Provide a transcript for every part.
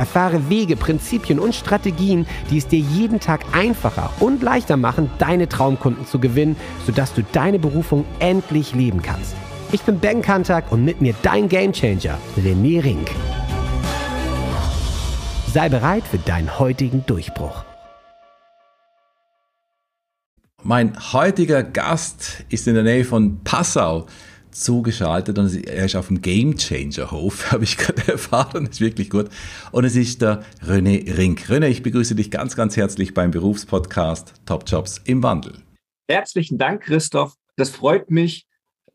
Erfahre Wege, Prinzipien und Strategien, die es dir jeden Tag einfacher und leichter machen, deine Traumkunden zu gewinnen, sodass du deine Berufung endlich leben kannst. Ich bin Ben Kantak und mit mir dein Gamechanger, René Rink. Sei bereit für deinen heutigen Durchbruch. Mein heutiger Gast ist in der Nähe von Passau zugeschaltet und er ist auf dem Game Changer Hof, habe ich gerade erfahren, das ist wirklich gut. Und es ist der René Rink. René, ich begrüße dich ganz, ganz herzlich beim Berufspodcast Top Jobs im Wandel. Herzlichen Dank, Christoph. Das freut mich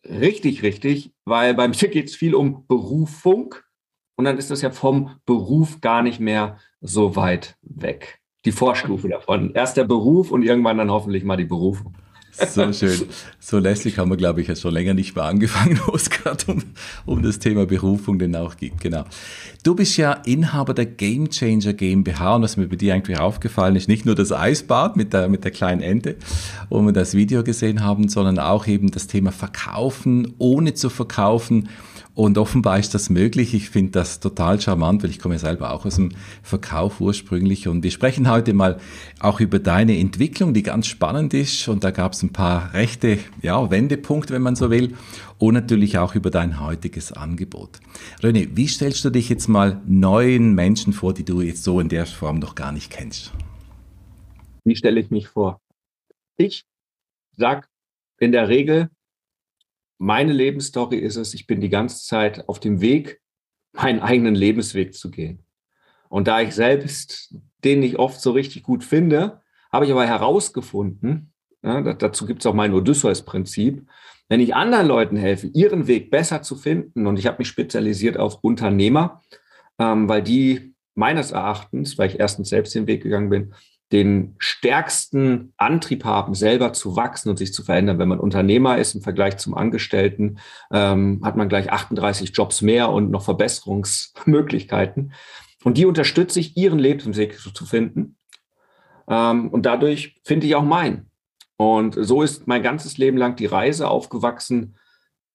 richtig, richtig, weil bei mir geht es viel um Berufung und dann ist das ja vom Beruf gar nicht mehr so weit weg. Die Vorstufe davon. Erst der Beruf und irgendwann dann hoffentlich mal die Berufung. So schön. So lässig haben wir, glaube ich, ja schon länger nicht mehr angefangen, wo es gerade um, um das Thema Berufung denn auch geht. Genau. Du bist ja Inhaber der Game Changer GmbH und was mir bei dir eigentlich aufgefallen ist, nicht nur das Eisbad mit der, mit der kleinen Ente, wo wir das Video gesehen haben, sondern auch eben das Thema Verkaufen, ohne zu verkaufen und offenbar ist das möglich. Ich finde das total charmant, weil ich komme selber auch aus dem Verkauf ursprünglich. Und wir sprechen heute mal auch über deine Entwicklung, die ganz spannend ist. Und da gab es ein paar rechte ja, Wendepunkte, wenn man so will. Und natürlich auch über dein heutiges Angebot. René, wie stellst du dich jetzt mal neuen Menschen vor, die du jetzt so in der Form noch gar nicht kennst? Wie stelle ich mich vor? Ich sage in der Regel, meine Lebensstory ist es, ich bin die ganze Zeit auf dem Weg, meinen eigenen Lebensweg zu gehen. Und da ich selbst den nicht oft so richtig gut finde, habe ich aber herausgefunden, ja, dazu gibt es auch mein Odysseus-Prinzip, wenn ich anderen Leuten helfe, ihren Weg besser zu finden, und ich habe mich spezialisiert auf Unternehmer, ähm, weil die meines Erachtens, weil ich erstens selbst den Weg gegangen bin, den stärksten Antrieb haben, selber zu wachsen und sich zu verändern. Wenn man Unternehmer ist im Vergleich zum Angestellten, ähm, hat man gleich 38 Jobs mehr und noch Verbesserungsmöglichkeiten. Und die unterstütze ich, ihren Lebensweg zu finden. Ähm, und dadurch finde ich auch meinen. Und so ist mein ganzes Leben lang die Reise aufgewachsen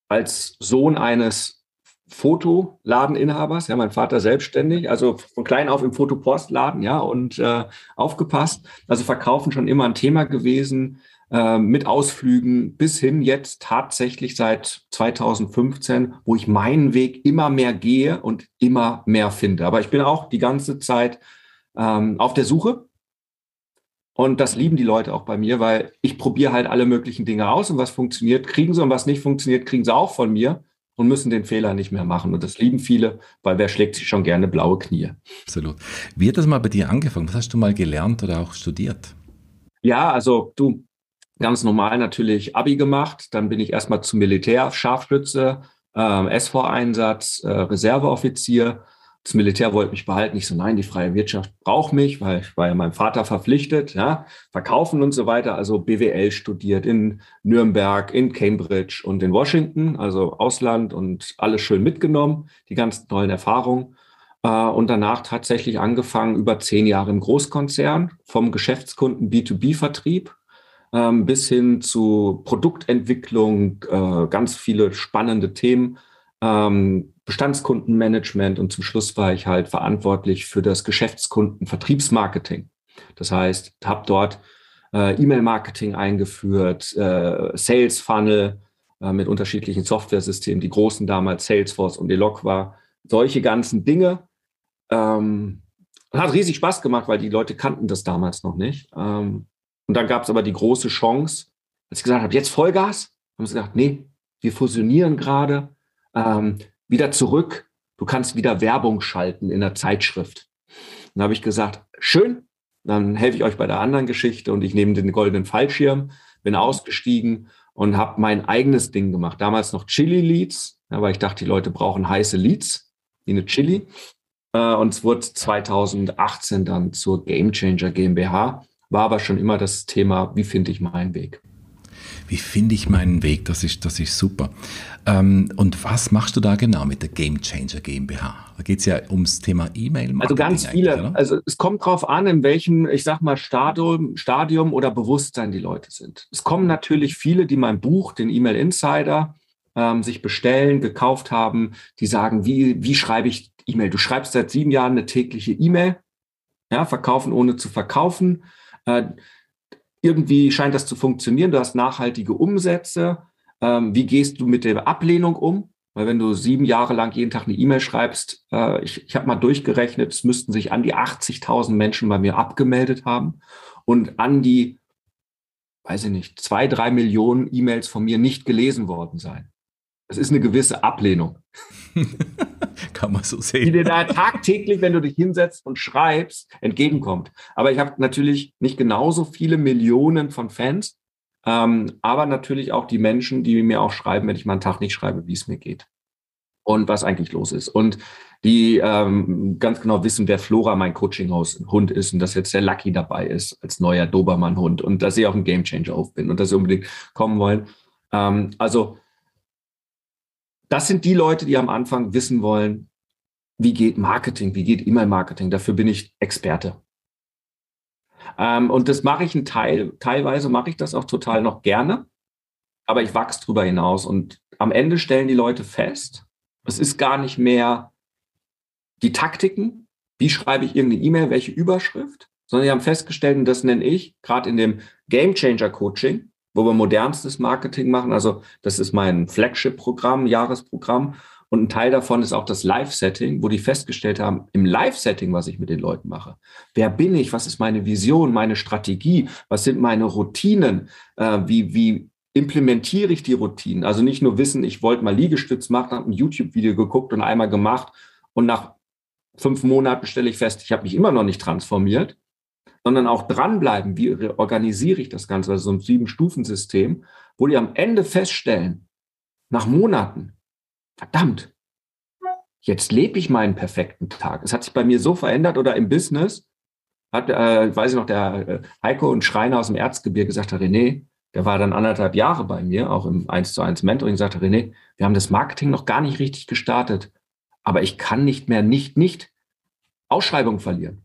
als Sohn eines Fotoladeninhabers, ja, mein Vater selbstständig, also von klein auf im Fotopostladen, ja, und äh, aufgepasst. Also Verkaufen schon immer ein Thema gewesen, äh, mit Ausflügen bis hin jetzt tatsächlich seit 2015, wo ich meinen Weg immer mehr gehe und immer mehr finde. Aber ich bin auch die ganze Zeit ähm, auf der Suche. Und das lieben die Leute auch bei mir, weil ich probiere halt alle möglichen Dinge aus und was funktioniert, kriegen sie und was nicht funktioniert, kriegen sie auch von mir und müssen den Fehler nicht mehr machen. Und das lieben viele, weil wer schlägt sich schon gerne blaue Knie. Absolut. Wie hat das mal bei dir angefangen? Was hast du mal gelernt oder auch studiert? Ja, also du, ganz normal natürlich Abi gemacht. Dann bin ich erstmal zum Militär, Scharfschütze, äh, SV-Einsatz, äh, Reserveoffizier das Militär wollte mich behalten. Ich so, nein, die freie Wirtschaft braucht mich, weil ich war ja meinem Vater verpflichtet, ja, verkaufen und so weiter. Also BWL studiert in Nürnberg, in Cambridge und in Washington, also Ausland und alles schön mitgenommen, die ganzen tollen Erfahrungen. Äh, und danach tatsächlich angefangen, über zehn Jahre im Großkonzern, vom Geschäftskunden B2B-Vertrieb ähm, bis hin zu Produktentwicklung, äh, ganz viele spannende Themen ähm, Bestandskundenmanagement und zum Schluss war ich halt verantwortlich für das Geschäftskundenvertriebsmarketing. Das heißt, habe dort äh, E-Mail-Marketing eingeführt, äh, Sales Funnel äh, mit unterschiedlichen Softwaresystemen, die großen damals Salesforce und Eloqua, solche ganzen Dinge. Ähm, hat riesig Spaß gemacht, weil die Leute kannten das damals noch nicht. Ähm, und dann gab es aber die große Chance, als ich gesagt habe, jetzt Vollgas, haben sie gesagt, nee, wir fusionieren gerade ähm, wieder zurück. Du kannst wieder Werbung schalten in der Zeitschrift. Dann habe ich gesagt, schön, dann helfe ich euch bei der anderen Geschichte und ich nehme den goldenen Fallschirm, bin ausgestiegen und habe mein eigenes Ding gemacht. Damals noch Chili-Leads, weil ich dachte, die Leute brauchen heiße Leads, wie eine Chili. Äh, und es wurde 2018 dann zur Game Changer GmbH. War aber schon immer das Thema, wie finde ich meinen Weg? Wie finde ich meinen Weg? Das ist, das ist super. Ähm, und was machst du da genau mit der Game Changer GmbH? Da geht es ja ums Thema E-Mail. Also ganz viele. Oder? Also es kommt darauf an, in welchem, ich sag mal, Stadium, Stadium oder Bewusstsein die Leute sind. Es kommen natürlich viele, die mein Buch, den E-Mail Insider, ähm, sich bestellen, gekauft haben, die sagen, wie, wie schreibe ich E-Mail? Du schreibst seit sieben Jahren eine tägliche E-Mail, ja, verkaufen ohne zu verkaufen. Äh, irgendwie scheint das zu funktionieren. Du hast nachhaltige Umsätze. Ähm, wie gehst du mit der Ablehnung um? Weil wenn du sieben Jahre lang jeden Tag eine E-Mail schreibst, äh, ich, ich habe mal durchgerechnet, es müssten sich an die 80.000 Menschen bei mir abgemeldet haben und an die, weiß ich nicht, zwei, drei Millionen E-Mails von mir nicht gelesen worden sein. Es ist eine gewisse Ablehnung. Kann man so sehen. Die dir da tagtäglich, wenn du dich hinsetzt und schreibst, entgegenkommt. Aber ich habe natürlich nicht genauso viele Millionen von Fans, ähm, aber natürlich auch die Menschen, die mir auch schreiben, wenn ich mal einen Tag nicht schreibe, wie es mir geht und was eigentlich los ist. Und die ähm, ganz genau wissen, wer Flora, mein Coaching-Hund ist und dass jetzt der Lucky dabei ist als neuer Dobermann-Hund und dass ich auch ein Gamechanger auf bin und dass sie unbedingt kommen wollen. Ähm, also das sind die Leute, die am Anfang wissen wollen, wie geht Marketing, wie geht E-Mail-Marketing. Dafür bin ich Experte. Ähm, und das mache ich ein Teil, teilweise mache ich das auch total noch gerne, aber ich wachse drüber hinaus. Und am Ende stellen die Leute fest, es ist gar nicht mehr die Taktiken, wie schreibe ich irgendeine E-Mail, welche Überschrift, sondern sie haben festgestellt, und das nenne ich gerade in dem Game Changer Coaching, wo wir modernstes Marketing machen. Also das ist mein Flagship-Programm, Jahresprogramm. Und ein Teil davon ist auch das Live-Setting, wo die festgestellt haben, im Live-Setting, was ich mit den Leuten mache. Wer bin ich? Was ist meine Vision, meine Strategie? Was sind meine Routinen? Äh, wie, wie implementiere ich die Routinen? Also nicht nur wissen, ich wollte mal Liegestütz machen, habe ein YouTube-Video geguckt und einmal gemacht und nach fünf Monaten stelle ich fest, ich habe mich immer noch nicht transformiert, sondern auch dranbleiben, wie organisiere ich das Ganze, also so ein Sieben-Stufen-System, wo die am Ende feststellen, nach Monaten, verdammt, jetzt lebe ich meinen perfekten Tag. Es hat sich bei mir so verändert oder im Business, hat, äh, weiß ich noch, der äh, Heiko und Schreiner aus dem Erzgebirge gesagt, René, der war dann anderthalb Jahre bei mir, auch im 1 zu 1 Mentoring, sagte, René, wir haben das Marketing noch gar nicht richtig gestartet, aber ich kann nicht mehr nicht, nicht Ausschreibung verlieren.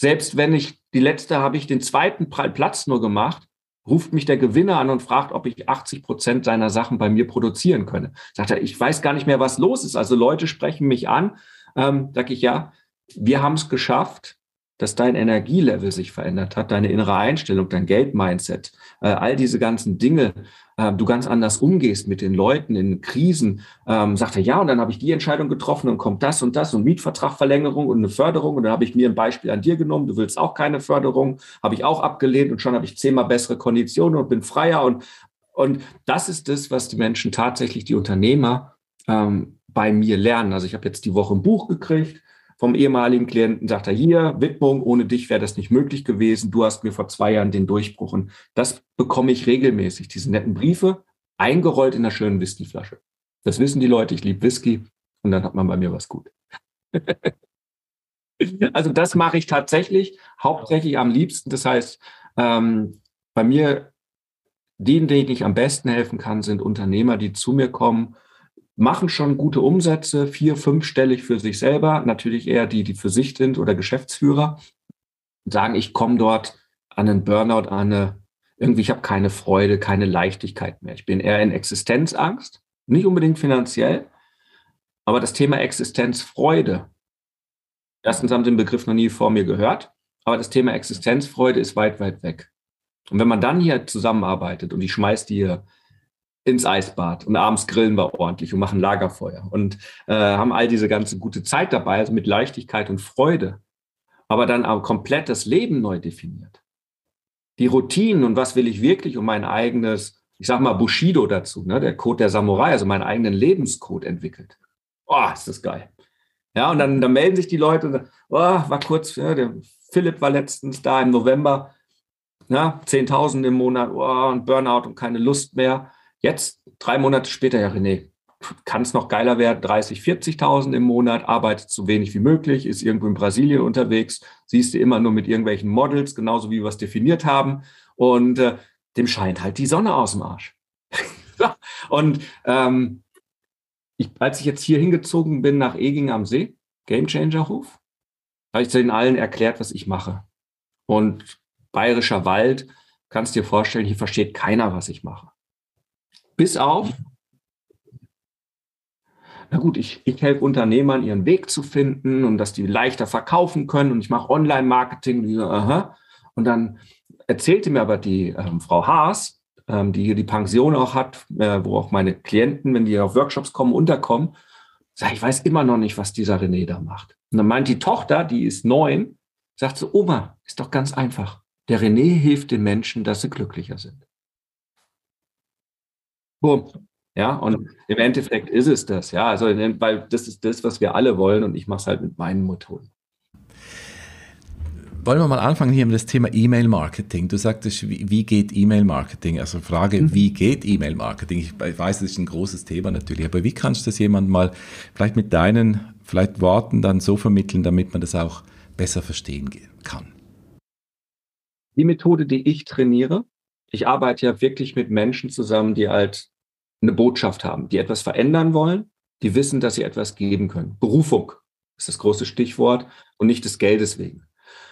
Selbst wenn ich die letzte habe ich den zweiten Platz nur gemacht, ruft mich der Gewinner an und fragt, ob ich 80 Prozent seiner Sachen bei mir produzieren könne. Sagt er, ich weiß gar nicht mehr, was los ist. Also Leute sprechen mich an. Ähm, sag ich, ja, wir haben es geschafft, dass dein Energielevel sich verändert hat, deine innere Einstellung, dein Geldmindset, äh, all diese ganzen Dinge, äh, du ganz anders umgehst mit den Leuten in Krisen, ähm, sagt er, ja, und dann habe ich die Entscheidung getroffen und kommt das und das und Mietvertragverlängerung und eine Förderung und dann habe ich mir ein Beispiel an dir genommen, du willst auch keine Förderung, habe ich auch abgelehnt und schon habe ich zehnmal bessere Konditionen und bin freier und, und das ist das, was die Menschen tatsächlich, die Unternehmer ähm, bei mir lernen. Also ich habe jetzt die Woche ein Buch gekriegt, vom ehemaligen Klienten, sagt er, hier, Widmung, ohne dich wäre das nicht möglich gewesen. Du hast mir vor zwei Jahren den Durchbruch. Und das bekomme ich regelmäßig, diese netten Briefe, eingerollt in einer schönen Whiskyflasche. Das wissen die Leute, ich liebe Whisky und dann hat man bei mir was gut. also das mache ich tatsächlich, hauptsächlich am liebsten. Das heißt, ähm, bei mir, denen, denen ich am besten helfen kann, sind Unternehmer, die zu mir kommen machen schon gute Umsätze, vier, fünfstellig für sich selber, natürlich eher die, die für sich sind oder Geschäftsführer, sagen, ich komme dort an einen Burnout, an eine, irgendwie, ich habe keine Freude, keine Leichtigkeit mehr. Ich bin eher in Existenzangst, nicht unbedingt finanziell, aber das Thema Existenzfreude, erstens haben Sie den Begriff noch nie vor mir gehört, aber das Thema Existenzfreude ist weit, weit weg. Und wenn man dann hier zusammenarbeitet und ich schmeiß die hier ins Eisbad und abends grillen wir ordentlich und machen Lagerfeuer und äh, haben all diese ganze gute Zeit dabei, also mit Leichtigkeit und Freude, aber dann auch komplett das Leben neu definiert. Die Routinen und was will ich wirklich um mein eigenes, ich sag mal Bushido dazu, ne, der Code der Samurai, also meinen eigenen Lebenscode entwickelt. Oh, ist das geil. Ja, und dann, dann melden sich die Leute und sagen, oh, war kurz, ja, der Philipp war letztens da im November, ja, 10.000 im Monat, oh, und Burnout und keine Lust mehr. Jetzt, drei Monate später, ja, René, kann es noch geiler werden, 30, 40.000 im Monat, arbeitet so wenig wie möglich, ist irgendwo in Brasilien unterwegs, siehst du immer nur mit irgendwelchen Models, genauso wie wir es definiert haben. Und äh, dem scheint halt die Sonne aus dem Arsch. und ähm, ich, als ich jetzt hier hingezogen bin nach Eging am See, Gamechanger Hof, habe ich den allen erklärt, was ich mache. Und bayerischer Wald, kannst dir vorstellen, hier versteht keiner, was ich mache. Bis auf, na gut, ich, ich helfe Unternehmern, ihren Weg zu finden und dass die leichter verkaufen können und ich mache Online-Marketing. Und, dann erzählte mir aber die ähm, Frau Haas, ähm, die hier die Pension auch hat, äh, wo auch meine Klienten, wenn die auf Workshops kommen, unterkommen, sag ich weiß immer noch nicht, was dieser René da macht. Und dann meint die Tochter, die ist neun, sagt so, Oma, ist doch ganz einfach. Der René hilft den Menschen, dass sie glücklicher sind. Boom. Ja, und im Endeffekt ist es das, ja. Also, weil das ist das, was wir alle wollen und ich mache es halt mit meinen Methoden. Wollen wir mal anfangen hier mit das Thema E-Mail-Marketing. Du sagtest, wie, geht E-Mail-Marketing? Also Frage, mhm. wie geht E-Mail-Marketing? Ich weiß, das ist ein großes Thema natürlich, aber wie kannst du das jemand mal vielleicht mit deinen vielleicht Worten dann so vermitteln, damit man das auch besser verstehen kann? Die Methode, die ich trainiere, ich arbeite ja wirklich mit Menschen zusammen, die halt eine Botschaft haben, die etwas verändern wollen, die wissen, dass sie etwas geben können. Berufung ist das große Stichwort und nicht des Geldes wegen.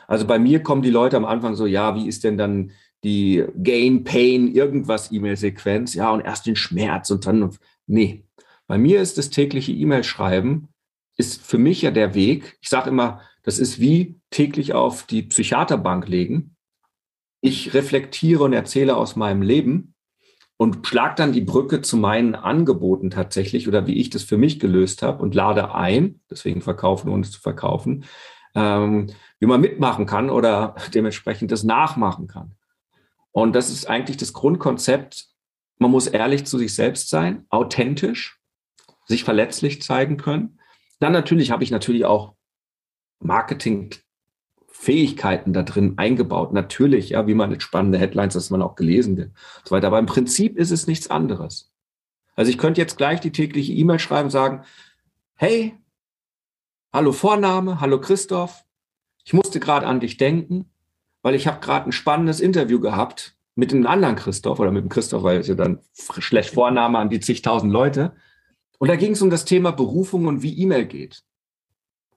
Also bei mir kommen die Leute am Anfang so, ja, wie ist denn dann die Gain, Pain, irgendwas E-Mail-Sequenz? Ja, und erst den Schmerz und dann, nee. Bei mir ist das tägliche E-Mail-Schreiben, ist für mich ja der Weg. Ich sage immer, das ist wie täglich auf die Psychiaterbank legen. Ich reflektiere und erzähle aus meinem Leben und schlag dann die Brücke zu meinen Angeboten tatsächlich oder wie ich das für mich gelöst habe und lade ein, deswegen verkaufen ohne es zu verkaufen, ähm, wie man mitmachen kann oder dementsprechend das nachmachen kann. Und das ist eigentlich das Grundkonzept. Man muss ehrlich zu sich selbst sein, authentisch, sich verletzlich zeigen können. Dann natürlich habe ich natürlich auch Marketing-Fähigkeiten da drin eingebaut. Natürlich, ja, wie man jetzt spannende Headlines, dass man auch gelesen wird so weiter. Aber im Prinzip ist es nichts anderes. Also ich könnte jetzt gleich die tägliche E-Mail schreiben und sagen, hey, hallo Vorname, hallo Christoph, ich musste gerade an dich denken, weil ich habe gerade ein spannendes Interview gehabt mit einem anderen Christoph oder mit dem Christoph, weil es ja dann schlecht Vorname an die zigtausend Leute. Und da ging es um das Thema Berufung und wie E-Mail geht.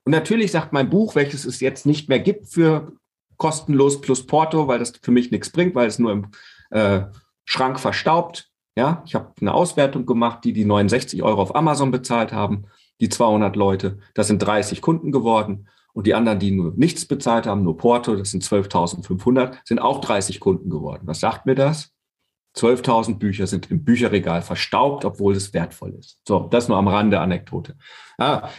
Und natürlich sagt mein Buch, welches es jetzt nicht mehr gibt für kostenlos plus Porto, weil das für mich nichts bringt, weil es nur im äh, Schrank verstaubt. Ja, ich habe eine Auswertung gemacht, die die 69 Euro auf Amazon bezahlt haben, die 200 Leute. Das sind 30 Kunden geworden. Und die anderen, die nur nichts bezahlt haben, nur Porto, das sind 12.500, sind auch 30 Kunden geworden. Was sagt mir das? 12.000 Bücher sind im Bücherregal verstaubt, obwohl es wertvoll ist. So, das nur am Rande Anekdote. Ah,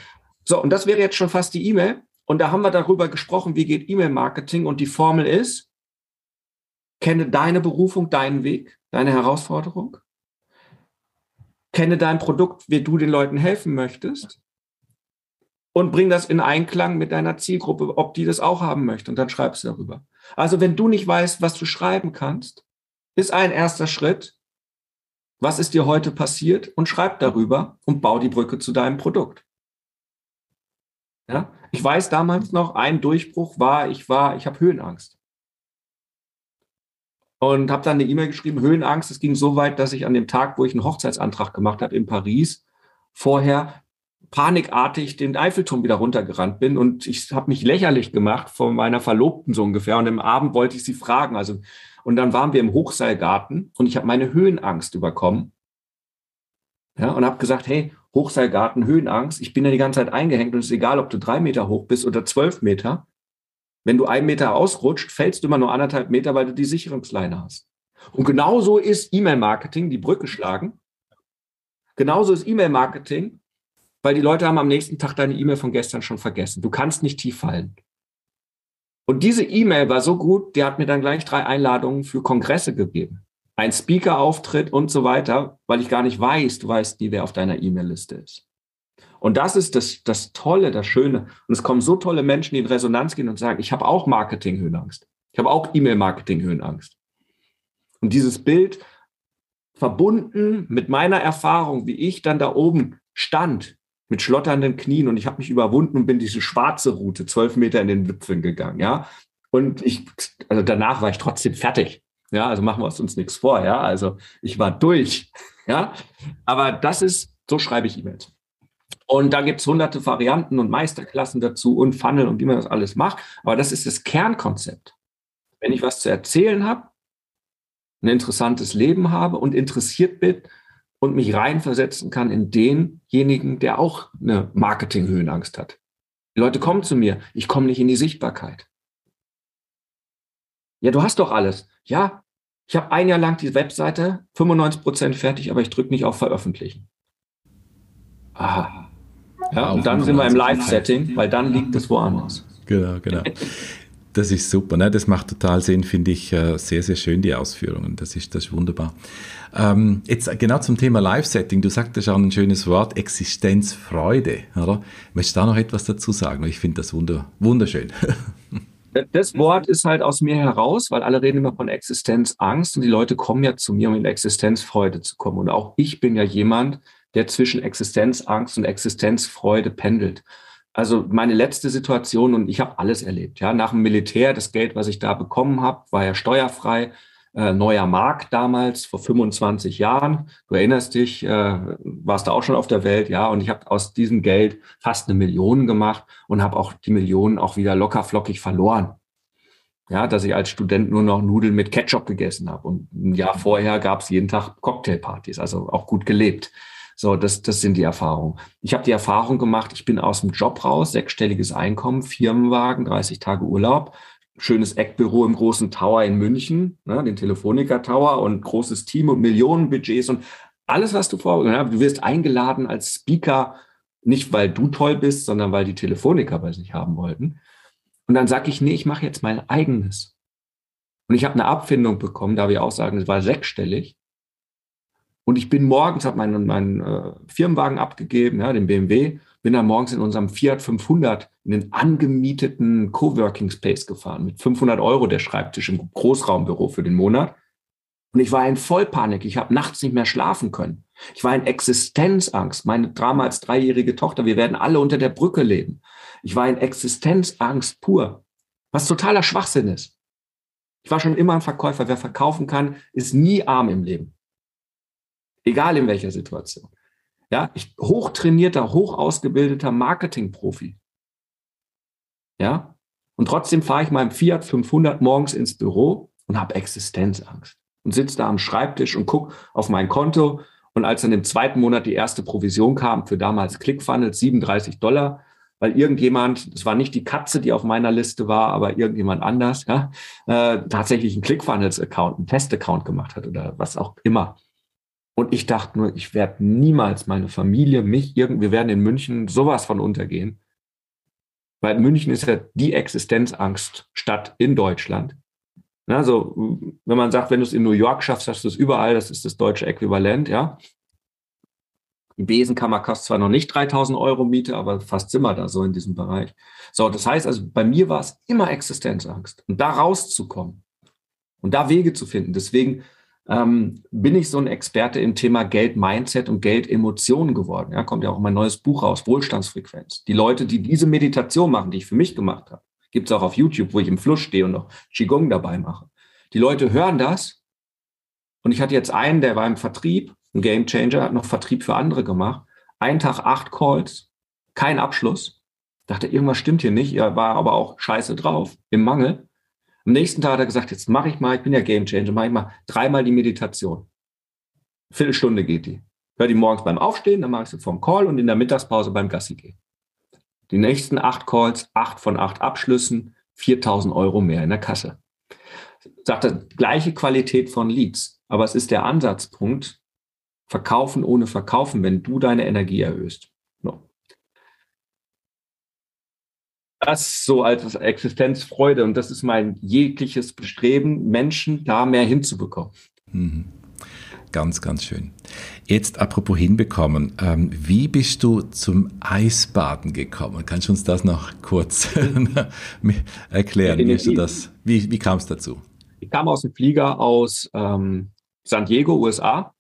so, und das wäre jetzt schon fast die E-Mail. Und da haben wir darüber gesprochen, wie geht E-Mail-Marketing. Und die Formel ist, kenne deine Berufung, deinen Weg, deine Herausforderung. Kenne dein Produkt, wie du den Leuten helfen möchtest und bring das in Einklang mit deiner Zielgruppe, ob die das auch haben möchte. Und dann schreibst du darüber. Also wenn du nicht weißt, was du schreiben kannst, ist ein erster Schritt. Was ist dir heute passiert? Und schreib darüber und bau die Brücke zu deinem Produkt. Ja? Ich weiß damals noch, ein Durchbruch war, ich war, ich habe Höhenangst. Und habe dann eine E-Mail geschrieben, Höhenangst. Es ging so weit, dass ich an dem Tag, wo ich einen Hochzeitsantrag gemacht habe in Paris, vorher panikartig den Eiffelturm wieder runtergerannt bin und ich habe mich lächerlich gemacht von meiner Verlobten so ungefähr und im Abend wollte ich sie fragen. Also und dann waren wir im Hochseilgarten und ich habe meine Höhenangst überkommen. Ja, und habe gesagt, hey, Hochseilgarten, Höhenangst, ich bin ja die ganze Zeit eingehängt und es ist egal, ob du drei Meter hoch bist oder zwölf Meter. Wenn du einen Meter ausrutscht, fällst du immer nur anderthalb Meter, weil du die Sicherungsleine hast. Und genauso ist E-Mail-Marketing, die Brücke schlagen. Genauso ist E-Mail-Marketing weil die Leute haben am nächsten Tag deine E-Mail von gestern schon vergessen. Du kannst nicht tief fallen. Und diese E-Mail war so gut, die hat mir dann gleich drei Einladungen für Kongresse gegeben. Ein Speaker-Auftritt und so weiter, weil ich gar nicht weiß, du weißt nie, wer auf deiner E-Mail-Liste ist. Und das ist das, das Tolle, das Schöne. Und es kommen so tolle Menschen, die in Resonanz gehen und sagen, ich habe auch Marketing-Höhenangst. Ich habe auch E-Mail-Marketing-Höhenangst. Und dieses Bild verbunden mit meiner Erfahrung, wie ich dann da oben stand, mit schlotternden Knien und ich habe mich überwunden und bin diese schwarze Route, zwölf Meter in den Wipfeln gegangen, ja. Und ich, also danach war ich trotzdem fertig. Ja, also machen wir uns nichts vor, ja. Also ich war durch, ja. Aber das ist, so schreibe ich E-Mails. Und da gibt es hunderte Varianten und Meisterklassen dazu und Funnel und wie man das alles macht. Aber das ist das Kernkonzept. Wenn ich was zu erzählen habe, ein interessantes Leben habe und interessiert bin, und mich reinversetzen kann in denjenigen, der auch eine Marketing-Höhenangst hat. Die Leute kommen zu mir, ich komme nicht in die Sichtbarkeit. Ja, du hast doch alles. Ja, ich habe ein Jahr lang die Webseite, 95 Prozent fertig, aber ich drücke nicht auf Veröffentlichen. Aha. Ja, und dann sind wir im Live-Setting, weil dann liegt es woanders. Genau, genau. Das ist super, ne? das macht total Sinn, finde ich äh, sehr, sehr schön, die Ausführungen. Das ist, das ist wunderbar. Ähm, jetzt genau zum Thema Live-Setting. Du sagtest auch ein schönes Wort, Existenzfreude. Oder? Möchtest du da noch etwas dazu sagen? Ich finde das wunder, wunderschön. Das Wort ist halt aus mir heraus, weil alle reden immer von Existenzangst und die Leute kommen ja zu mir, um in Existenzfreude zu kommen. Und auch ich bin ja jemand, der zwischen Existenzangst und Existenzfreude pendelt. Also meine letzte Situation und ich habe alles erlebt. Ja, nach dem Militär, das Geld, was ich da bekommen habe, war ja steuerfrei. Äh, neuer Markt damals vor 25 Jahren. Du erinnerst dich, äh, warst da auch schon auf der Welt, ja. Und ich habe aus diesem Geld fast eine Million gemacht und habe auch die Millionen auch wieder locker flockig verloren. Ja, dass ich als Student nur noch Nudeln mit Ketchup gegessen habe. Und ein Jahr vorher gab es jeden Tag Cocktailpartys, also auch gut gelebt. So, das, das sind die Erfahrungen. Ich habe die Erfahrung gemacht, ich bin aus dem Job raus, sechsstelliges Einkommen, Firmenwagen, 30 Tage Urlaub, schönes Eckbüro im großen Tower in München, ne, den Telefonica Tower und großes Team und Millionenbudgets und alles, was du vor, ja, du wirst eingeladen als Speaker, nicht weil du toll bist, sondern weil die Telefoniker bei sich haben wollten. Und dann sage ich, nee, ich mache jetzt mein eigenes. Und ich habe eine Abfindung bekommen, da wir auch sagen, es war sechsstellig. Und ich bin morgens, habe meinen, meinen äh, Firmenwagen abgegeben, ja, den BMW, bin dann morgens in unserem Fiat 500 in den angemieteten Coworking Space gefahren mit 500 Euro der Schreibtisch im Großraumbüro für den Monat. Und ich war in Vollpanik. Ich habe nachts nicht mehr schlafen können. Ich war in Existenzangst. Meine damals dreijährige Tochter, wir werden alle unter der Brücke leben. Ich war in Existenzangst pur, was totaler Schwachsinn ist. Ich war schon immer ein Verkäufer. Wer verkaufen kann, ist nie arm im Leben. Egal in welcher Situation. Ja, ich hochtrainierter, hoch ausgebildeter Marketingprofi. Ja, und trotzdem fahre ich meinem Fiat 500 morgens ins Büro und habe Existenzangst und sitze da am Schreibtisch und gucke auf mein Konto. Und als dann im zweiten Monat die erste Provision kam für damals ClickFunnels, 37 Dollar, weil irgendjemand, das war nicht die Katze, die auf meiner Liste war, aber irgendjemand anders, ja, äh, tatsächlich einen ClickFunnels-Account, einen Test-Account gemacht hat oder was auch immer. Und ich dachte nur, ich werde niemals meine Familie, mich irgendwie, wir werden in München sowas von untergehen. Weil München ist ja die Existenzangststadt in Deutschland. Also, wenn man sagt, wenn du es in New York schaffst, hast du es überall, das ist das deutsche Äquivalent, ja. Die Besenkammer kostet zwar noch nicht 3000 Euro Miete, aber fast sind wir da so in diesem Bereich. So, das heißt also, bei mir war es immer Existenzangst. Und da rauszukommen und da Wege zu finden. Deswegen ähm, bin ich so ein Experte im Thema Geld-Mindset und Geld-Emotionen geworden. Ja, kommt ja auch mein neues Buch raus, Wohlstandsfrequenz. Die Leute, die diese Meditation machen, die ich für mich gemacht habe, gibt es auch auf YouTube, wo ich im Fluss stehe und noch Qigong dabei mache. Die Leute hören das. Und ich hatte jetzt einen, der war im Vertrieb, ein Game Changer, hat noch Vertrieb für andere gemacht. Ein Tag acht Calls, kein Abschluss. Dachte, irgendwas stimmt hier nicht. Er war aber auch scheiße drauf, im Mangel. Am nächsten Tag hat er gesagt, jetzt mache ich mal, ich bin ja Game Changer, mache ich mal dreimal die Meditation. Viertelstunde geht die. Hör die morgens beim Aufstehen, dann mache ich sie vom Call und in der Mittagspause beim Gassi gehen. Die nächsten acht Calls, acht von acht Abschlüssen, 4000 Euro mehr in der Kasse. Sagt er, gleiche Qualität von Leads. Aber es ist der Ansatzpunkt, verkaufen ohne verkaufen, wenn du deine Energie erhöhst. Das so als Existenzfreude und das ist mein jegliches Bestreben, Menschen da mehr hinzubekommen. Mhm. Ganz, ganz schön. Jetzt apropos hinbekommen, ähm, wie bist du zum Eisbaden gekommen? Kannst du uns das noch kurz erklären? Wie, du das, wie, wie kam es dazu? Ich kam aus dem Flieger aus ähm, San Diego, USA,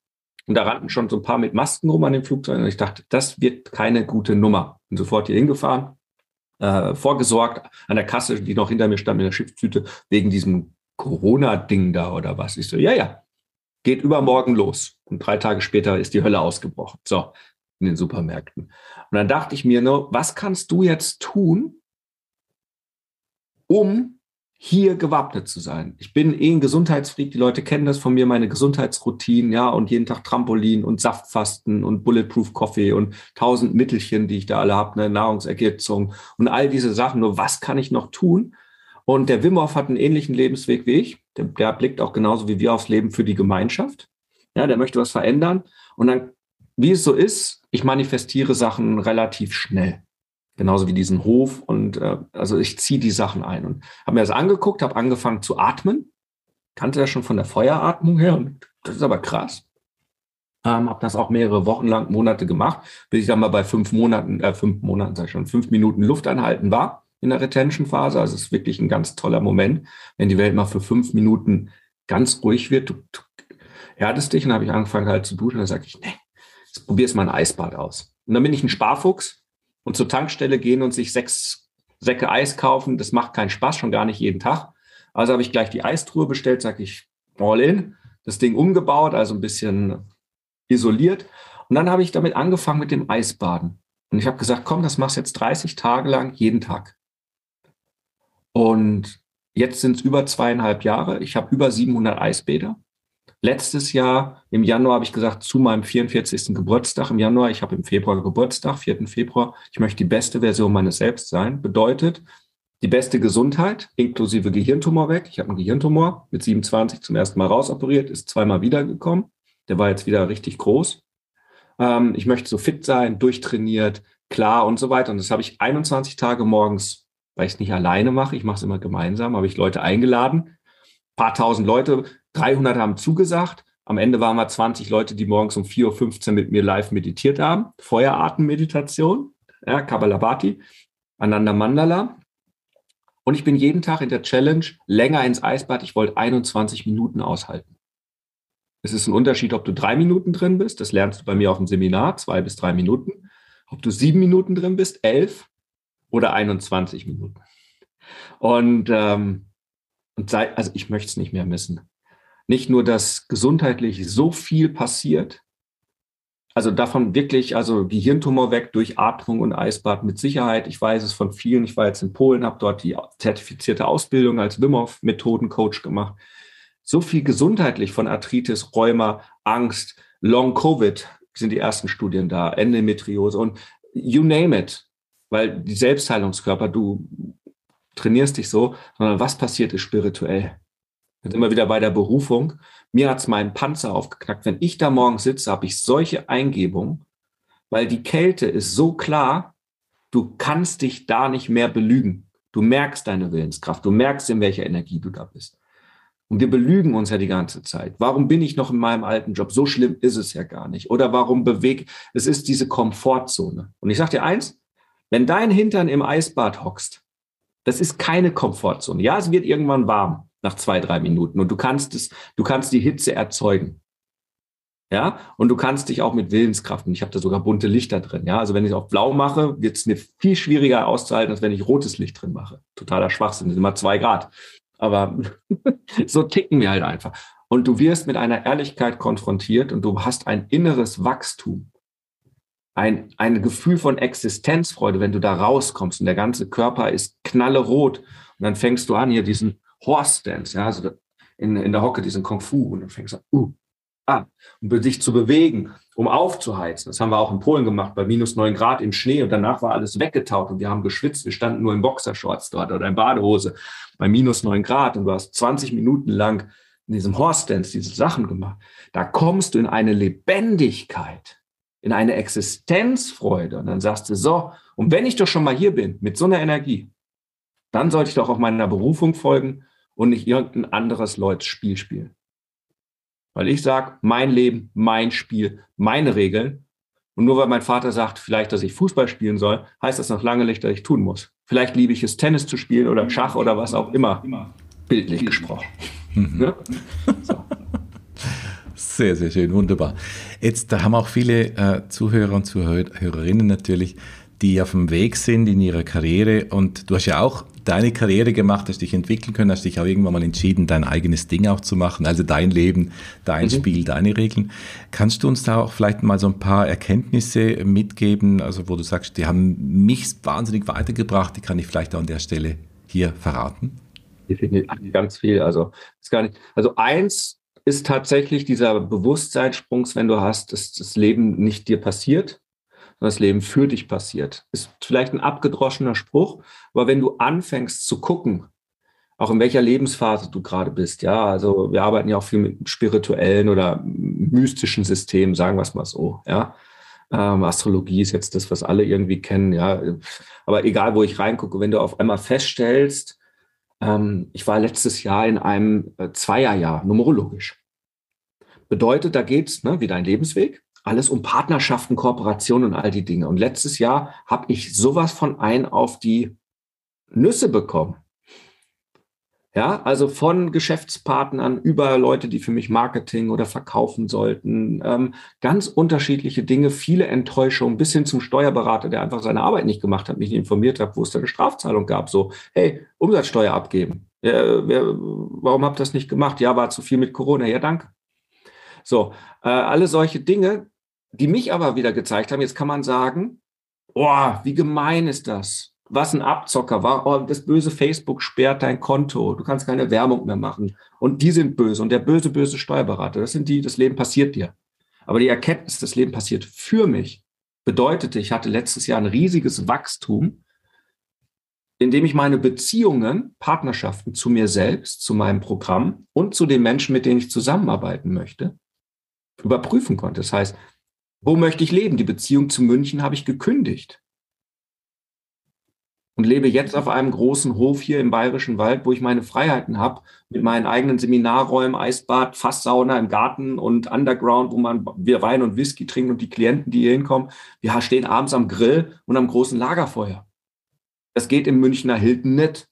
Und da rannten schon so ein paar mit Masken rum an dem Flugzeug. Und ich dachte, das wird keine gute Nummer. Und sofort hier hingefahren, äh, vorgesorgt an der Kasse, die noch hinter mir stand mit der Schiffstüte, wegen diesem Corona-Ding da oder was. Ich so, ja, ja, geht übermorgen los. Und drei Tage später ist die Hölle ausgebrochen. So, in den Supermärkten. Und dann dachte ich mir nur, was kannst du jetzt tun, um hier gewappnet zu sein. Ich bin eh ein Gesundheitsfreak, die Leute kennen das von mir, meine Gesundheitsroutinen, ja, und jeden Tag Trampolin und Saftfasten und Bulletproof Coffee und tausend Mittelchen, die ich da alle habe, eine Nahrungsergänzung und all diese Sachen. Nur was kann ich noch tun? Und der Wim hat einen ähnlichen Lebensweg wie ich. Der, der blickt auch genauso wie wir aufs Leben für die Gemeinschaft. Ja, der möchte was verändern. Und dann, wie es so ist, ich manifestiere Sachen relativ schnell. Genauso wie diesen Hof. Und äh, also ich ziehe die Sachen ein und habe mir das angeguckt, habe angefangen zu atmen. Kannte das schon von der Feueratmung her und das ist aber krass. Ähm, habe das auch mehrere Wochen lang, Monate gemacht, bis ich dann mal bei fünf Monaten, äh, fünf Monaten, sag ich schon, fünf Minuten Luft anhalten war in der Retention-Phase. Also es ist wirklich ein ganz toller Moment, wenn die Welt mal für fünf Minuten ganz ruhig wird. Du, du erdest dich und habe ich angefangen halt zu duschen. Dann sage ich, nee, jetzt probier's mal ein Eisbad aus. Und dann bin ich ein Sparfuchs und zur Tankstelle gehen und sich sechs Säcke Eis kaufen, das macht keinen Spaß, schon gar nicht jeden Tag. Also habe ich gleich die Eistruhe bestellt, sage ich, all in, das Ding umgebaut, also ein bisschen isoliert. Und dann habe ich damit angefangen mit dem Eisbaden. Und ich habe gesagt, komm, das machst du jetzt 30 Tage lang, jeden Tag. Und jetzt sind es über zweieinhalb Jahre. Ich habe über 700 Eisbäder letztes Jahr im Januar habe ich gesagt, zu meinem 44. Geburtstag im Januar, ich habe im Februar Geburtstag, 4. Februar, ich möchte die beste Version meines Selbst sein. Bedeutet, die beste Gesundheit, inklusive Gehirntumor weg. Ich habe einen Gehirntumor mit 27 zum ersten Mal rausoperiert, ist zweimal wiedergekommen. Der war jetzt wieder richtig groß. Ähm, ich möchte so fit sein, durchtrainiert, klar und so weiter. Und das habe ich 21 Tage morgens, weil ich es nicht alleine mache, ich mache es immer gemeinsam, habe ich Leute eingeladen. Paar tausend Leute 300 haben zugesagt. Am Ende waren wir 20 Leute, die morgens um 4.15 Uhr mit mir live meditiert haben. Feueratemeditation, ja, Kabbalabhati, Ananda Mandala. Und ich bin jeden Tag in der Challenge länger ins Eisbad. Ich wollte 21 Minuten aushalten. Es ist ein Unterschied, ob du drei Minuten drin bist. Das lernst du bei mir auf dem Seminar, zwei bis drei Minuten. Ob du sieben Minuten drin bist, elf oder 21 Minuten. Und, ähm, und sei, also ich möchte es nicht mehr missen nicht nur, dass gesundheitlich so viel passiert, also davon wirklich, also Gehirntumor weg durch Atmung und Eisbad mit Sicherheit. Ich weiß es von vielen. Ich war jetzt in Polen, habe dort die zertifizierte Ausbildung als Wim Hof Methodencoach gemacht. So viel gesundheitlich von Arthritis, Rheuma, Angst, Long Covid sind die ersten Studien da, Endometriose und you name it. Weil die Selbstheilungskörper, du trainierst dich so, sondern was passiert ist spirituell. Jetzt immer wieder bei der Berufung. Mir hat's meinen Panzer aufgeknackt. Wenn ich da morgen sitze, habe ich solche Eingebungen, weil die Kälte ist so klar, du kannst dich da nicht mehr belügen. Du merkst deine Willenskraft, du merkst, in welcher Energie du da bist. Und wir belügen uns ja die ganze Zeit. Warum bin ich noch in meinem alten Job? So schlimm ist es ja gar nicht. Oder warum bewege es ist diese Komfortzone. Und ich sage dir eins, wenn dein Hintern im Eisbad hockst, das ist keine Komfortzone. Ja, es wird irgendwann warm nach zwei, drei Minuten. Und du kannst es, du kannst die Hitze erzeugen. Ja, und du kannst dich auch mit Willenskraft, und ich habe da sogar bunte Lichter drin. Ja, also wenn ich auf blau mache, wird es mir viel schwieriger auszuhalten, als wenn ich rotes Licht drin mache. Totaler Schwachsinn, das sind immer zwei Grad. Aber so ticken wir halt einfach. Und du wirst mit einer Ehrlichkeit konfrontiert und du hast ein inneres Wachstum. Ein, ein Gefühl von Existenzfreude, wenn du da rauskommst und der ganze Körper ist knallerot. Und dann fängst du an, hier diesen Horse Dance, ja, also in, in der Hocke diesen Kung Fu und dann fängst du an, uh, ah, um sich zu bewegen, um aufzuheizen. Das haben wir auch in Polen gemacht, bei minus neun Grad im Schnee und danach war alles weggetaut und wir haben geschwitzt. Wir standen nur in Boxershorts dort oder in Badehose bei minus neun Grad und du hast 20 Minuten lang in diesem Horse Dance diese Sachen gemacht. Da kommst du in eine Lebendigkeit, in eine Existenzfreude und dann sagst du so, und wenn ich doch schon mal hier bin mit so einer Energie, dann sollte ich doch auch meiner Berufung folgen und nicht irgendein anderes Leuts Spiel spielen. Weil ich sage, mein Leben, mein Spiel, meine Regeln. Und nur weil mein Vater sagt, vielleicht, dass ich Fußball spielen soll, heißt das noch lange nicht, dass ich tun muss. Vielleicht liebe ich es, Tennis zu spielen oder Schach oder was auch immer. Bildlich gesprochen. Mhm. Ja? So. Sehr, sehr schön, wunderbar. Jetzt, da haben auch viele äh, Zuhörer und Zuhörerinnen natürlich, die auf dem Weg sind in ihrer Karriere und du hast ja auch deine Karriere gemacht, hast dich entwickeln können, hast dich auch irgendwann mal entschieden, dein eigenes Ding auch zu machen, also dein Leben, dein mhm. Spiel, deine Regeln. Kannst du uns da auch vielleicht mal so ein paar Erkenntnisse mitgeben, also wo du sagst, die haben mich wahnsinnig weitergebracht, die kann ich vielleicht auch an der Stelle hier verraten? Definitiv ganz viel. Also, ist gar nicht, also eins ist tatsächlich dieser Bewusstseinssprung, wenn du hast, dass das Leben nicht dir passiert, das Leben für dich passiert. Ist vielleicht ein abgedroschener Spruch, aber wenn du anfängst zu gucken, auch in welcher Lebensphase du gerade bist, ja, also wir arbeiten ja auch viel mit spirituellen oder mystischen Systemen, sagen wir es mal so, ja. Ähm, Astrologie ist jetzt das, was alle irgendwie kennen, ja. Aber egal, wo ich reingucke, wenn du auf einmal feststellst, ähm, ich war letztes Jahr in einem äh, Zweierjahr, numerologisch. Bedeutet, da geht's ne, wie dein Lebensweg, alles um Partnerschaften, Kooperationen und all die Dinge. Und letztes Jahr habe ich sowas von ein auf die Nüsse bekommen. Ja, also von Geschäftspartnern über Leute, die für mich Marketing oder verkaufen sollten, ähm, ganz unterschiedliche Dinge, viele Enttäuschungen, bis hin zum Steuerberater, der einfach seine Arbeit nicht gemacht hat, mich nicht informiert hat, wo es da eine Strafzahlung gab. So, hey, Umsatzsteuer abgeben. Ja, wer, warum habt ihr das nicht gemacht? Ja, war zu viel mit Corona. Ja, danke. So, äh, alle solche Dinge, die mich aber wieder gezeigt haben, jetzt kann man sagen, oh, wie gemein ist das? Was ein Abzocker war. Oh, das böse Facebook sperrt dein Konto. Du kannst keine Werbung mehr machen. Und die sind böse. Und der böse, böse Steuerberater, das sind die, das Leben passiert dir. Aber die Erkenntnis, das Leben passiert für mich, bedeutete, ich hatte letztes Jahr ein riesiges Wachstum, indem ich meine Beziehungen, Partnerschaften zu mir selbst, zu meinem Programm und zu den Menschen, mit denen ich zusammenarbeiten möchte, überprüfen konnte. Das heißt, wo möchte ich leben? Die Beziehung zu München habe ich gekündigt und lebe jetzt auf einem großen Hof hier im Bayerischen Wald, wo ich meine Freiheiten habe, mit meinen eigenen Seminarräumen, Eisbad, Fasssauna im Garten und Underground, wo man wir Wein und Whisky trinken und die Klienten, die hier hinkommen, wir stehen abends am Grill und am großen Lagerfeuer. Das geht im Münchner Hilton nicht.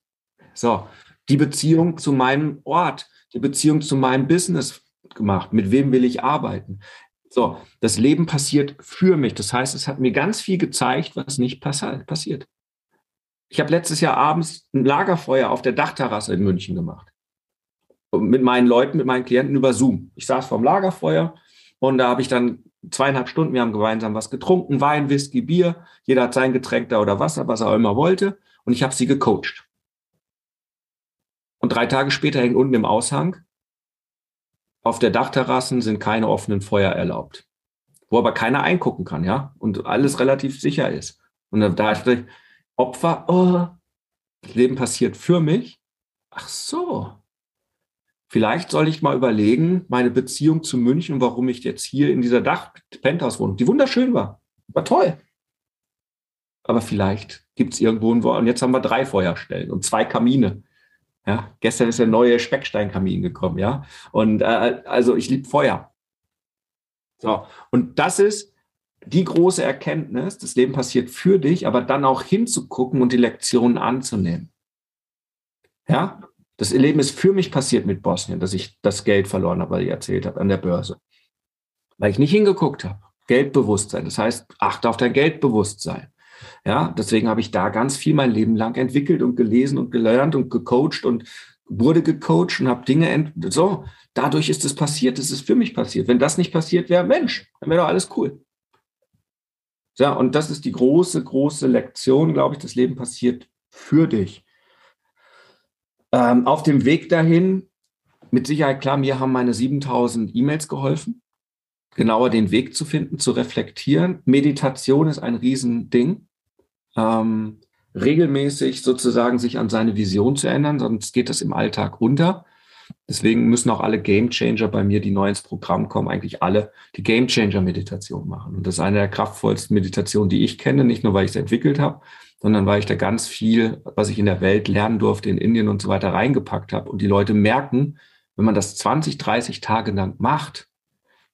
So, die Beziehung zu meinem Ort, die Beziehung zu meinem Business gemacht. Mit wem will ich arbeiten? So, das Leben passiert für mich. Das heißt, es hat mir ganz viel gezeigt, was nicht passiert. Ich habe letztes Jahr abends ein Lagerfeuer auf der Dachterrasse in München gemacht. Mit meinen Leuten, mit meinen Klienten über Zoom. Ich saß vorm Lagerfeuer und da habe ich dann zweieinhalb Stunden, wir haben gemeinsam was getrunken, Wein, Whisky, Bier. Jeder hat sein Getränk da oder Wasser, was er auch immer wollte. Und ich habe sie gecoacht. Und drei Tage später hängt unten im Aushang, auf der Dachterrassen sind keine offenen Feuer erlaubt. Wo aber keiner eingucken kann, ja. Und alles relativ sicher ist. Und da dachte ich, Opfer, oh, das Leben passiert für mich. Ach so. Vielleicht soll ich mal überlegen, meine Beziehung zu München, warum ich jetzt hier in dieser Dach-Penthouse-Wohnung, die wunderschön war, war toll. Aber vielleicht gibt es irgendwo ein Wort. Und jetzt haben wir drei Feuerstellen und zwei Kamine. Ja, gestern ist der neue Specksteinkamin gekommen, ja. Und äh, also ich liebe Feuer. So, und das ist die große Erkenntnis, das Leben passiert für dich, aber dann auch hinzugucken und die Lektionen anzunehmen. Ja, das Leben ist für mich passiert mit Bosnien, dass ich das Geld verloren habe, weil ich erzählt habe, an der Börse. Weil ich nicht hingeguckt habe. Geldbewusstsein. Das heißt, achte auf dein Geldbewusstsein. Ja, deswegen habe ich da ganz viel mein Leben lang entwickelt und gelesen und gelernt und gecoacht und wurde gecoacht und habe Dinge so. Dadurch ist es passiert. Es ist für mich passiert. Wenn das nicht passiert wäre, Mensch, dann wäre doch alles cool. Ja, und das ist die große, große Lektion, glaube ich, das Leben passiert für dich. Ähm, auf dem Weg dahin, mit Sicherheit klar, mir haben meine 7000 E-Mails geholfen, genauer den Weg zu finden, zu reflektieren. Meditation ist ein Riesending. Ähm, regelmäßig sozusagen sich an seine Vision zu ändern, sonst geht das im Alltag unter. Deswegen müssen auch alle Game Changer bei mir, die neu ins Programm kommen, eigentlich alle die Game Changer Meditation machen. Und das ist eine der kraftvollsten Meditationen, die ich kenne, nicht nur weil ich es entwickelt habe, sondern weil ich da ganz viel, was ich in der Welt lernen durfte, in Indien und so weiter reingepackt habe. Und die Leute merken, wenn man das 20, 30 Tage lang macht,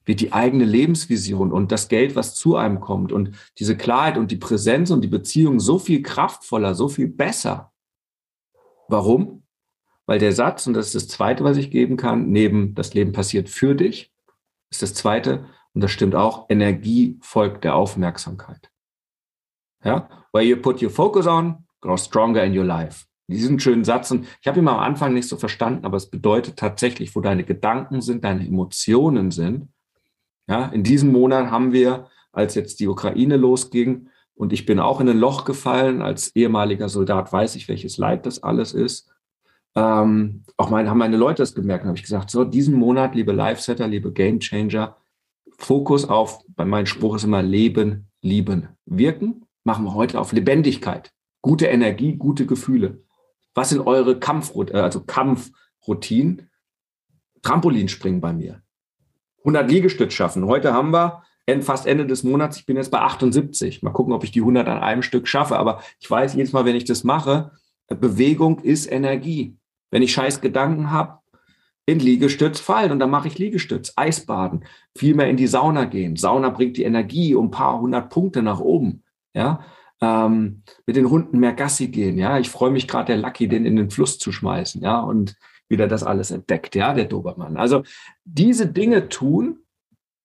wird die eigene Lebensvision und das Geld, was zu einem kommt und diese Klarheit und die Präsenz und die Beziehung so viel kraftvoller, so viel besser. Warum? Weil der Satz, und das ist das Zweite, was ich geben kann, neben das Leben passiert für dich, ist das zweite. Und das stimmt auch. Energie folgt der Aufmerksamkeit. Ja, where you put your focus on, grow stronger in your life. Diesen schönen Satz. Und ich habe ihn am Anfang nicht so verstanden, aber es bedeutet tatsächlich, wo deine Gedanken sind, deine Emotionen sind. Ja, in diesem Monat haben wir, als jetzt die Ukraine losging, und ich bin auch in ein Loch gefallen. Als ehemaliger Soldat weiß ich, welches Leid das alles ist. Ähm, auch meine, haben meine Leute das gemerkt. habe ich gesagt, so, diesen Monat, liebe Live-Setter, liebe Game Changer, Fokus auf, bei meinem Spruch ist immer Leben, Lieben, Wirken. Machen wir heute auf Lebendigkeit, gute Energie, gute Gefühle. Was sind eure Kampf, äh, also Kampfroutinen? Trampolinspringen bei mir. 100 Liegestütz schaffen. Heute haben wir fast Ende des Monats, ich bin jetzt bei 78. Mal gucken, ob ich die 100 an einem Stück schaffe. Aber ich weiß jedes Mal, wenn ich das mache, Bewegung ist Energie. Wenn ich scheiß Gedanken habe, in Liegestütz fallen und dann mache ich Liegestütz, Eisbaden, viel mehr in die Sauna gehen. Sauna bringt die Energie um ein paar hundert Punkte nach oben. Ja, ähm, mit den Hunden mehr Gassi gehen. Ja, ich freue mich gerade, der Lucky den in den Fluss zu schmeißen. Ja, und wieder das alles entdeckt. Ja, der Dobermann. Also diese Dinge tun,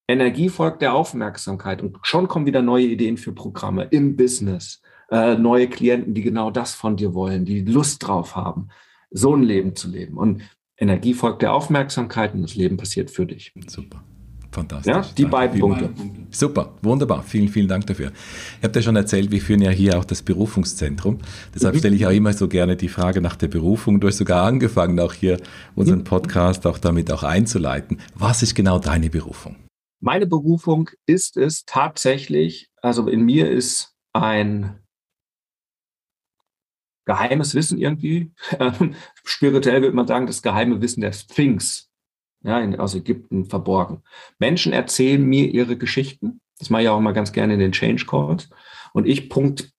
Energie folgt der Aufmerksamkeit und schon kommen wieder neue Ideen für Programme im Business, äh, neue Klienten, die genau das von dir wollen, die Lust drauf haben, so ein Leben zu leben. Und Energie folgt der Aufmerksamkeit und das Leben passiert für dich. Super. Fantastisch. Ja, die Danke beiden Punkte. Super, wunderbar. Vielen, vielen Dank dafür. Ich habe dir schon erzählt, wir führen ja hier auch das Berufungszentrum. Deshalb mhm. stelle ich auch immer so gerne die Frage nach der Berufung. Du hast sogar angefangen, auch hier unseren mhm. Podcast auch damit auch einzuleiten. Was ist genau deine Berufung? Meine Berufung ist es tatsächlich, also in mir ist ein geheimes Wissen irgendwie. Spirituell würde man sagen, das geheime Wissen der Sphinx, ja, in, aus Ägypten verborgen. Menschen erzählen mir ihre Geschichten. Das mache ich auch immer ganz gerne in den Change Calls. Und ich Punkt,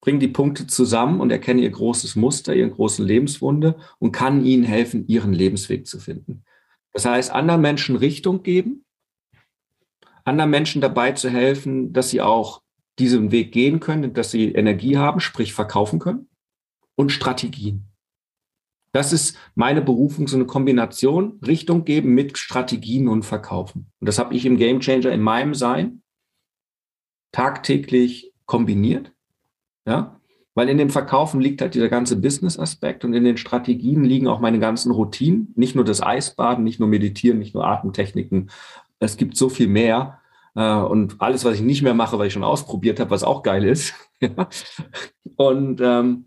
bringe die Punkte zusammen und erkenne ihr großes Muster, ihren großen Lebenswunde und kann ihnen helfen, ihren Lebensweg zu finden. Das heißt, anderen Menschen Richtung geben, anderen Menschen dabei zu helfen, dass sie auch diesen Weg gehen können, dass sie Energie haben, sprich verkaufen können und Strategien. Das ist meine Berufung, so eine Kombination, Richtung geben mit Strategien und Verkaufen. Und das habe ich im Game Changer in meinem Sein tagtäglich kombiniert. Ja, weil in dem Verkaufen liegt halt dieser ganze Business-Aspekt und in den Strategien liegen auch meine ganzen Routinen. Nicht nur das Eisbaden, nicht nur Meditieren, nicht nur Atemtechniken, es gibt so viel mehr. Äh, und alles, was ich nicht mehr mache, weil ich schon ausprobiert habe, was auch geil ist. und ähm,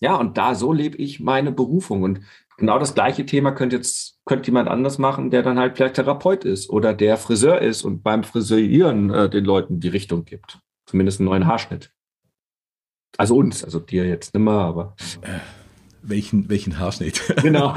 ja, und da so lebe ich meine Berufung. Und genau das gleiche Thema könnte jetzt könnte jemand anders machen, der dann halt vielleicht Therapeut ist oder der Friseur ist und beim Friseurieren äh, den Leuten die Richtung gibt. Zumindest einen neuen Haarschnitt. Also uns, also dir jetzt nicht mehr, aber. Äh, welchen, welchen Haarschnitt? Genau.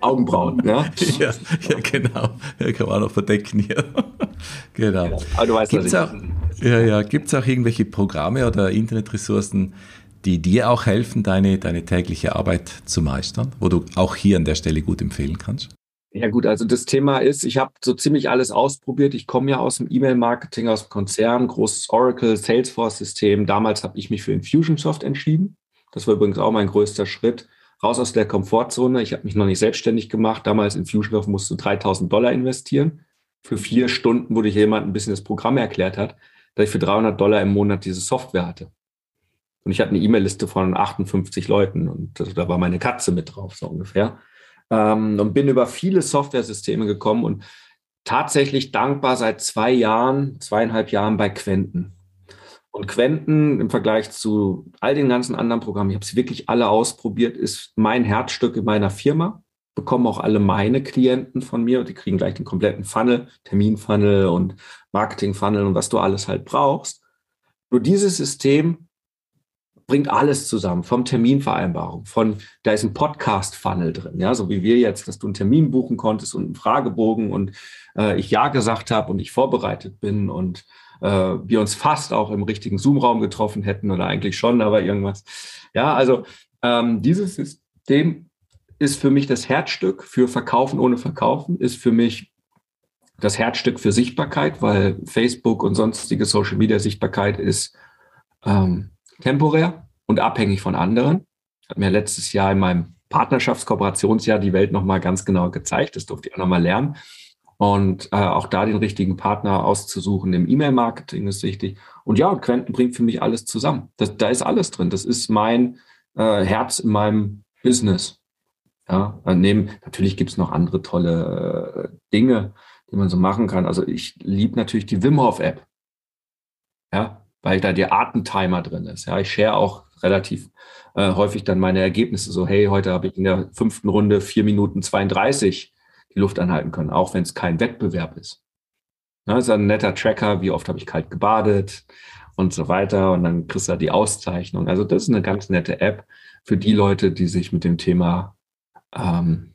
Augenbrauen, ja? ja? Ja, genau. Ja, kann man auch noch verdecken hier. genau. Ja, aber du weißt, gibt's auch, ja, ja. Gibt es auch irgendwelche Programme oder Internetressourcen, die dir auch helfen, deine, deine tägliche Arbeit zu meistern, wo du auch hier an der Stelle gut empfehlen kannst? Ja gut, also das Thema ist, ich habe so ziemlich alles ausprobiert. Ich komme ja aus dem E-Mail-Marketing, aus dem Konzern, großes Oracle, Salesforce-System. Damals habe ich mich für Infusionsoft entschieden. Das war übrigens auch mein größter Schritt. Raus aus der Komfortzone. Ich habe mich noch nicht selbstständig gemacht. Damals in Fusionsoft musste 3000 Dollar investieren. Für vier Stunden, wo dir jemand ein bisschen das Programm erklärt hat, dass ich für 300 Dollar im Monat diese Software hatte. Und ich hatte eine E-Mail-Liste von 58 Leuten und da war meine Katze mit drauf, so ungefähr. Ähm, und bin über viele Software-Systeme gekommen und tatsächlich dankbar seit zwei Jahren, zweieinhalb Jahren bei Quenten. Und Quenten im Vergleich zu all den ganzen anderen Programmen, ich habe sie wirklich alle ausprobiert, ist mein Herzstück in meiner Firma. Bekommen auch alle meine Klienten von mir und die kriegen gleich den kompletten Funnel, Terminfunnel und Marketingfunnel und was du alles halt brauchst. Nur dieses System bringt alles zusammen, vom Terminvereinbarung, von, da ist ein Podcast-Funnel drin, ja, so wie wir jetzt, dass du einen Termin buchen konntest und einen Fragebogen und äh, ich Ja gesagt habe und ich vorbereitet bin und äh, wir uns fast auch im richtigen Zoom-Raum getroffen hätten oder eigentlich schon, aber irgendwas. Ja, also ähm, dieses System ist für mich das Herzstück für Verkaufen ohne Verkaufen, ist für mich das Herzstück für Sichtbarkeit, weil Facebook und sonstige Social Media Sichtbarkeit ist ähm, temporär und abhängig von anderen. Hat mir letztes Jahr in meinem Partnerschaftskooperationsjahr die Welt nochmal ganz genau gezeigt. Das durfte ich auch nochmal lernen. Und äh, auch da den richtigen Partner auszusuchen im E-Mail-Marketing ist wichtig. Und ja, Quentin bringt für mich alles zusammen. Das, da ist alles drin. Das ist mein äh, Herz in meinem Business. Ja, neben, natürlich gibt es noch andere tolle äh, Dinge, die man so machen kann. Also ich liebe natürlich die Wim Hof App. Ja, weil da der Atentimer drin ist. Ja, ich share auch relativ äh, häufig dann meine Ergebnisse. So, hey, heute habe ich in der fünften Runde vier Minuten 32 die Luft anhalten können, auch wenn es kein Wettbewerb ist. Das ist ein netter Tracker, wie oft habe ich kalt gebadet und so weiter. Und dann kriegst du die Auszeichnung. Also das ist eine ganz nette App für die Leute, die sich mit dem Thema ähm,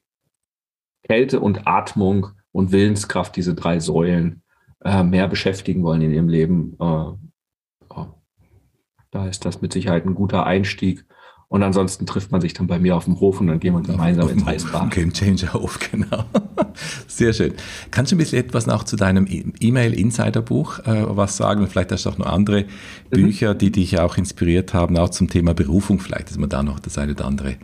Kälte und Atmung und Willenskraft, diese drei Säulen, äh, mehr beschäftigen wollen in ihrem Leben. Äh, da ist das mit Sicherheit ein guter Einstieg. Und ansonsten trifft man sich dann bei mir auf dem Hof und dann gehen wir gemeinsam ins Eisbad. Game Changer Hof, genau. Sehr schön. Kannst du ein bisschen etwas noch zu deinem e- E-Mail-Insider-Buch äh, was sagen? Und vielleicht hast du auch noch andere mhm. Bücher, die dich auch inspiriert haben, auch zum Thema Berufung vielleicht, dass man da noch das eine oder andere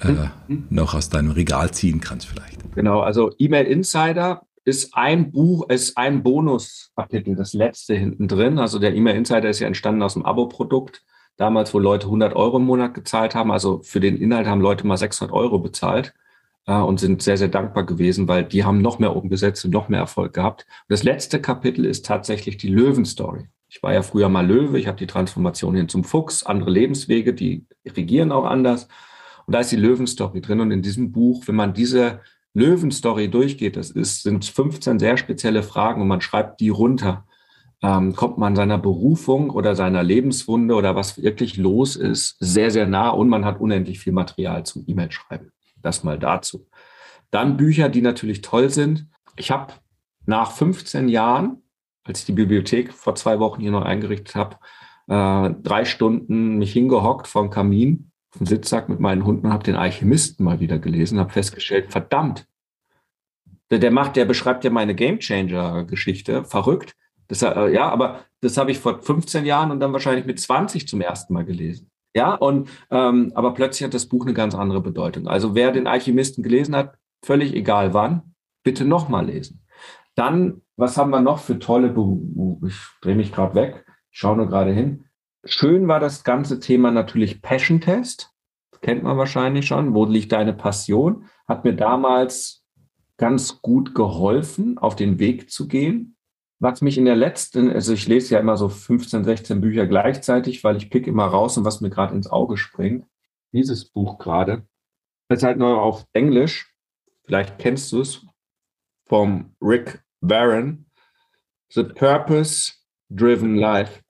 äh, mhm. noch aus deinem Regal ziehen kannst vielleicht. Genau, also E-Mail Insider ist ein Buch, ist ein Bonuskapitel, das letzte hinten drin. Also der E-Mail Insider ist ja entstanden aus dem Abo-Produkt damals, wo Leute 100 Euro im Monat gezahlt haben. Also für den Inhalt haben Leute mal 600 Euro bezahlt äh, und sind sehr, sehr dankbar gewesen, weil die haben noch mehr umgesetzt und noch mehr Erfolg gehabt. Und das letzte Kapitel ist tatsächlich die Löwenstory. Ich war ja früher mal Löwe, ich habe die Transformation hin zum Fuchs, andere Lebenswege, die regieren auch anders. Und da ist die Löwenstory drin. Und in diesem Buch, wenn man diese Löwenstory durchgeht, das ist, sind 15 sehr spezielle Fragen und man schreibt die runter ähm, kommt man seiner Berufung oder seiner Lebenswunde oder was wirklich los ist, sehr, sehr nah und man hat unendlich viel Material zum E-Mail schreiben. Das mal dazu. Dann Bücher, die natürlich toll sind. Ich habe nach 15 Jahren, als ich die Bibliothek vor zwei Wochen hier noch eingerichtet habe, äh, drei Stunden mich hingehockt vom Kamin, auf dem Sitzsack mit meinen Hunden und habe den Alchemisten mal wieder gelesen, habe festgestellt, verdammt, der, der macht, der beschreibt ja meine Gamechanger-Geschichte, verrückt. Das, äh, ja, aber das habe ich vor 15 Jahren und dann wahrscheinlich mit 20 zum ersten Mal gelesen. Ja, und ähm, aber plötzlich hat das Buch eine ganz andere Bedeutung. Also wer den Alchemisten gelesen hat, völlig egal wann, bitte nochmal lesen. Dann, was haben wir noch für tolle Berufe? Ich drehe mich gerade weg, schaue nur gerade hin. Schön war das ganze Thema natürlich Passion Test. Kennt man wahrscheinlich schon. Wo liegt deine Passion? Hat mir damals ganz gut geholfen, auf den Weg zu gehen was mich in der letzten, also ich lese ja immer so 15, 16 Bücher gleichzeitig, weil ich pick immer raus und was mir gerade ins Auge springt. Dieses Buch gerade. Das ist halt nur auf Englisch. Vielleicht kennst du es vom Rick Warren. The Purpose Driven Life.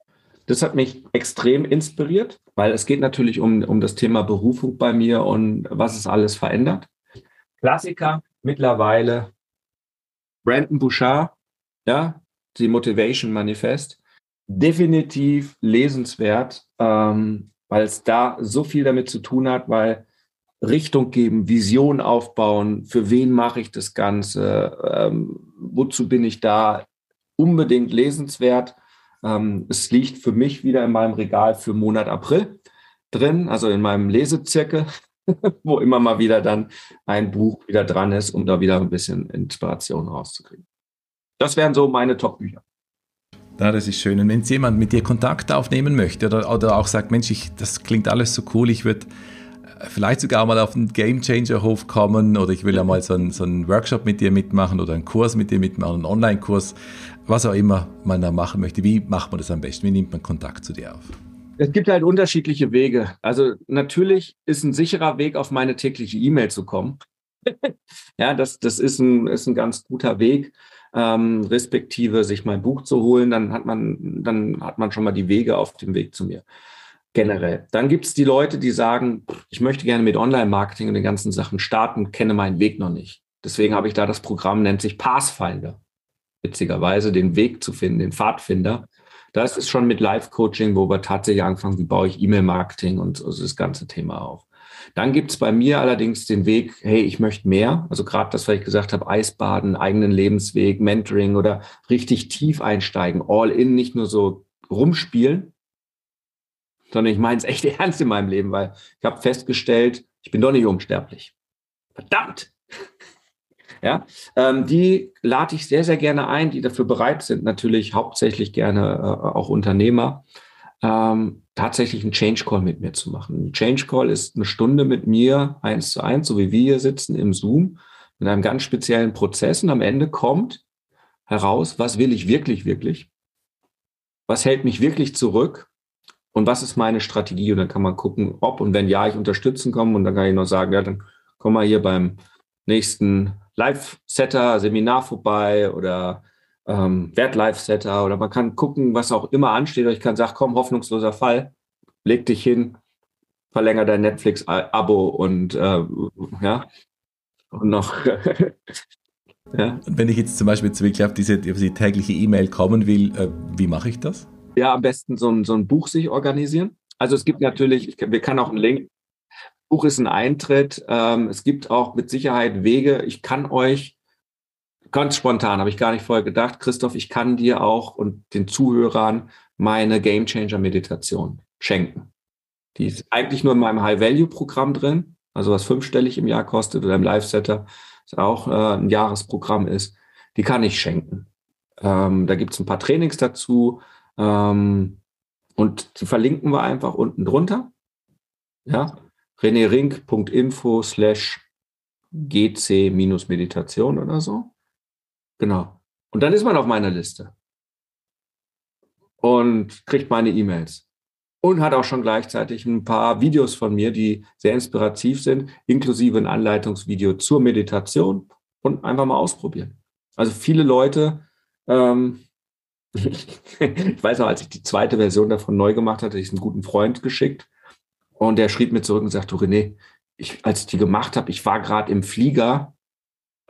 Das hat mich extrem inspiriert, weil es geht natürlich um, um das Thema Berufung bei mir und was es alles verändert. Klassiker mittlerweile. Brandon Bouchard, ja, die Motivation Manifest. Definitiv lesenswert, ähm, weil es da so viel damit zu tun hat, weil Richtung geben, Vision aufbauen, für wen mache ich das Ganze, ähm, wozu bin ich da, unbedingt lesenswert. Ähm, es liegt für mich wieder in meinem Regal für Monat April drin, also in meinem Lesezirkel, wo immer mal wieder dann ein Buch wieder dran ist, um da wieder ein bisschen Inspiration rauszukriegen. Das wären so meine Top-Bücher. Ja, das ist schön. Und wenn jemand mit dir Kontakt aufnehmen möchte oder, oder auch sagt, Mensch, ich, das klingt alles so cool, ich würde äh, vielleicht sogar mal auf den Game Changer Hof kommen oder ich will ja mal so einen, so einen Workshop mit dir mitmachen oder einen Kurs mit dir mitmachen, einen Online-Kurs, was auch immer man da machen möchte. Wie macht man das am besten? Wie nimmt man Kontakt zu dir auf? Es gibt halt unterschiedliche Wege. Also natürlich ist ein sicherer Weg, auf meine tägliche E-Mail zu kommen. ja, das, das ist, ein, ist ein ganz guter Weg ähm, respektive sich mein Buch zu holen, dann hat man, dann hat man schon mal die Wege auf dem Weg zu mir. Generell. Dann gibt es die Leute, die sagen, ich möchte gerne mit Online-Marketing und den ganzen Sachen starten, kenne meinen Weg noch nicht. Deswegen habe ich da das Programm, nennt sich Pathfinder. Witzigerweise den Weg zu finden, den Pfadfinder. Das ist schon mit Live-Coaching, wo wir tatsächlich anfangen, wie baue ich E-Mail-Marketing und so das ganze Thema auf. Dann gibt es bei mir allerdings den Weg, hey, ich möchte mehr. Also gerade das, was ich gesagt habe, Eisbaden, eigenen Lebensweg, Mentoring oder richtig tief einsteigen, all in, nicht nur so rumspielen, sondern ich meine es echt ernst in meinem Leben, weil ich habe festgestellt, ich bin doch nicht unsterblich. Verdammt! Ja, ähm, die lade ich sehr, sehr gerne ein, die dafür bereit sind, natürlich hauptsächlich gerne äh, auch Unternehmer, ähm, tatsächlich einen Change Call mit mir zu machen. Ein Change Call ist eine Stunde mit mir eins zu eins, so wie wir hier sitzen im Zoom, mit einem ganz speziellen Prozess und am Ende kommt heraus, was will ich wirklich, wirklich? Was hält mich wirklich zurück? Und was ist meine Strategie? Und dann kann man gucken, ob und wenn ja, ich unterstützen komme. Und dann kann ich noch sagen, ja, dann komm mal hier beim nächsten Live-Setter, Seminar vorbei oder ähm, Wert-Live-Setter oder man kann gucken, was auch immer ansteht. Oder ich kann sagen, komm, hoffnungsloser Fall, leg dich hin, verlänger dein Netflix-Abo und äh, ja, und noch. ja. Und wenn ich jetzt zum Beispiel wirklich auf diese, auf diese tägliche E-Mail kommen will, äh, wie mache ich das? Ja, am besten so ein, so ein Buch sich organisieren. Also es gibt natürlich, ich, wir kann auch einen Link Buch ist ein Eintritt. Ähm, es gibt auch mit Sicherheit Wege. Ich kann euch ganz spontan, habe ich gar nicht vorher gedacht, Christoph, ich kann dir auch und den Zuhörern meine Game Changer Meditation schenken. Die ist eigentlich nur in meinem High Value Programm drin, also was fünfstellig im Jahr kostet oder im Live Setter, was auch äh, ein Jahresprogramm ist. Die kann ich schenken. Ähm, da gibt es ein paar Trainings dazu ähm, und die verlinken wir einfach unten drunter. Ja, renerink.info slash gc-meditation oder so. Genau. Und dann ist man auf meiner Liste und kriegt meine E-Mails und hat auch schon gleichzeitig ein paar Videos von mir, die sehr inspirativ sind, inklusive ein Anleitungsvideo zur Meditation und einfach mal ausprobieren. Also viele Leute, ähm, ich weiß noch, als ich die zweite Version davon neu gemacht hatte, ich es einem guten Freund geschickt und der schrieb mir zurück und sagte, René, ich, als ich die gemacht habe, ich war gerade im Flieger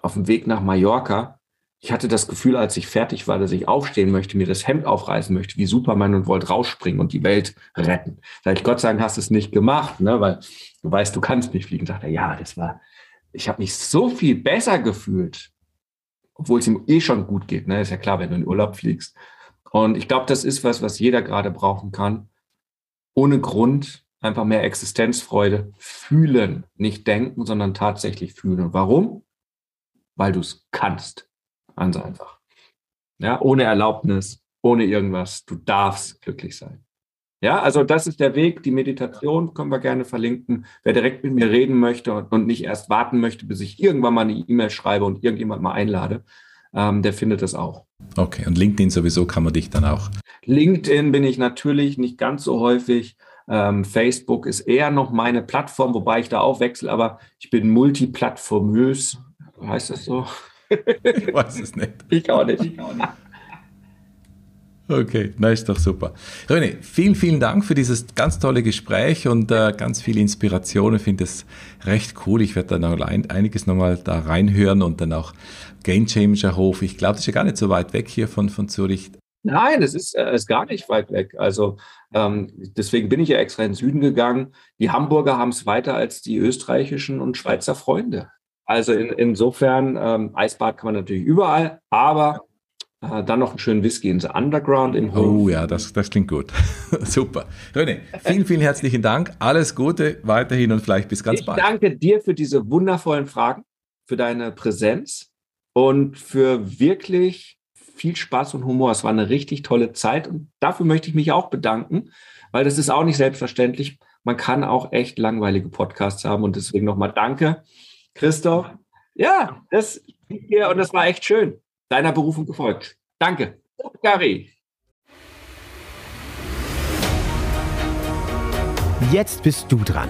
auf dem Weg nach Mallorca. Ich hatte das Gefühl, als ich fertig war, dass ich aufstehen möchte, mir das Hemd aufreißen möchte, wie Superman und wollte rausspringen und die Welt retten. Sag ich, Gott sei Dank hast du es nicht gemacht, ne? weil du weißt, du kannst nicht fliegen. Sagt er, ja, das war, ich habe mich so viel besser gefühlt, obwohl es ihm eh schon gut geht. Ne? Ist ja klar, wenn du in Urlaub fliegst. Und ich glaube, das ist was, was jeder gerade brauchen kann. Ohne Grund einfach mehr Existenzfreude fühlen, nicht denken, sondern tatsächlich fühlen. Warum? Weil du es kannst. Ganz einfach. Ja, ohne Erlaubnis, ohne irgendwas. Du darfst glücklich sein. Ja, also das ist der Weg. Die Meditation können wir gerne verlinken. Wer direkt mit mir reden möchte und nicht erst warten möchte, bis ich irgendwann mal eine E-Mail schreibe und irgendjemand mal einlade, ähm, der findet das auch. Okay, und LinkedIn sowieso kann man dich dann auch. LinkedIn bin ich natürlich nicht ganz so häufig. Ähm, Facebook ist eher noch meine Plattform, wobei ich da auch wechsle, aber ich bin multiplattformös. Heißt das so? Ich weiß es nicht. Ich auch nicht. Ich auch nicht. Okay, na ist doch super. René, vielen, vielen Dank für dieses ganz tolle Gespräch und äh, ganz viel Inspiration. Ich finde es recht cool. Ich werde dann noch ein, einiges nochmal da reinhören und dann auch Game Changer Hof. Ich glaube, das ist ja gar nicht so weit weg hier von, von Zürich. Nein, es ist, äh, ist gar nicht weit weg. Also ähm, deswegen bin ich ja extra in den Süden gegangen. Die Hamburger haben es weiter als die österreichischen und Schweizer Freunde. Also in, insofern, ähm, Eisbad kann man natürlich überall, aber äh, dann noch einen schönen Whisky ins Underground im Hof. Oh ja, das, das klingt gut. Super. René, vielen, vielen herzlichen Dank. Alles Gute weiterhin und vielleicht bis ganz ich bald. Ich danke dir für diese wundervollen Fragen, für deine Präsenz und für wirklich viel Spaß und Humor. Es war eine richtig tolle Zeit und dafür möchte ich mich auch bedanken, weil das ist auch nicht selbstverständlich. Man kann auch echt langweilige Podcasts haben und deswegen nochmal danke, Christoph. Ja, das hier und das war echt schön. Deiner Berufung gefolgt. Danke. Gary. Jetzt bist du dran.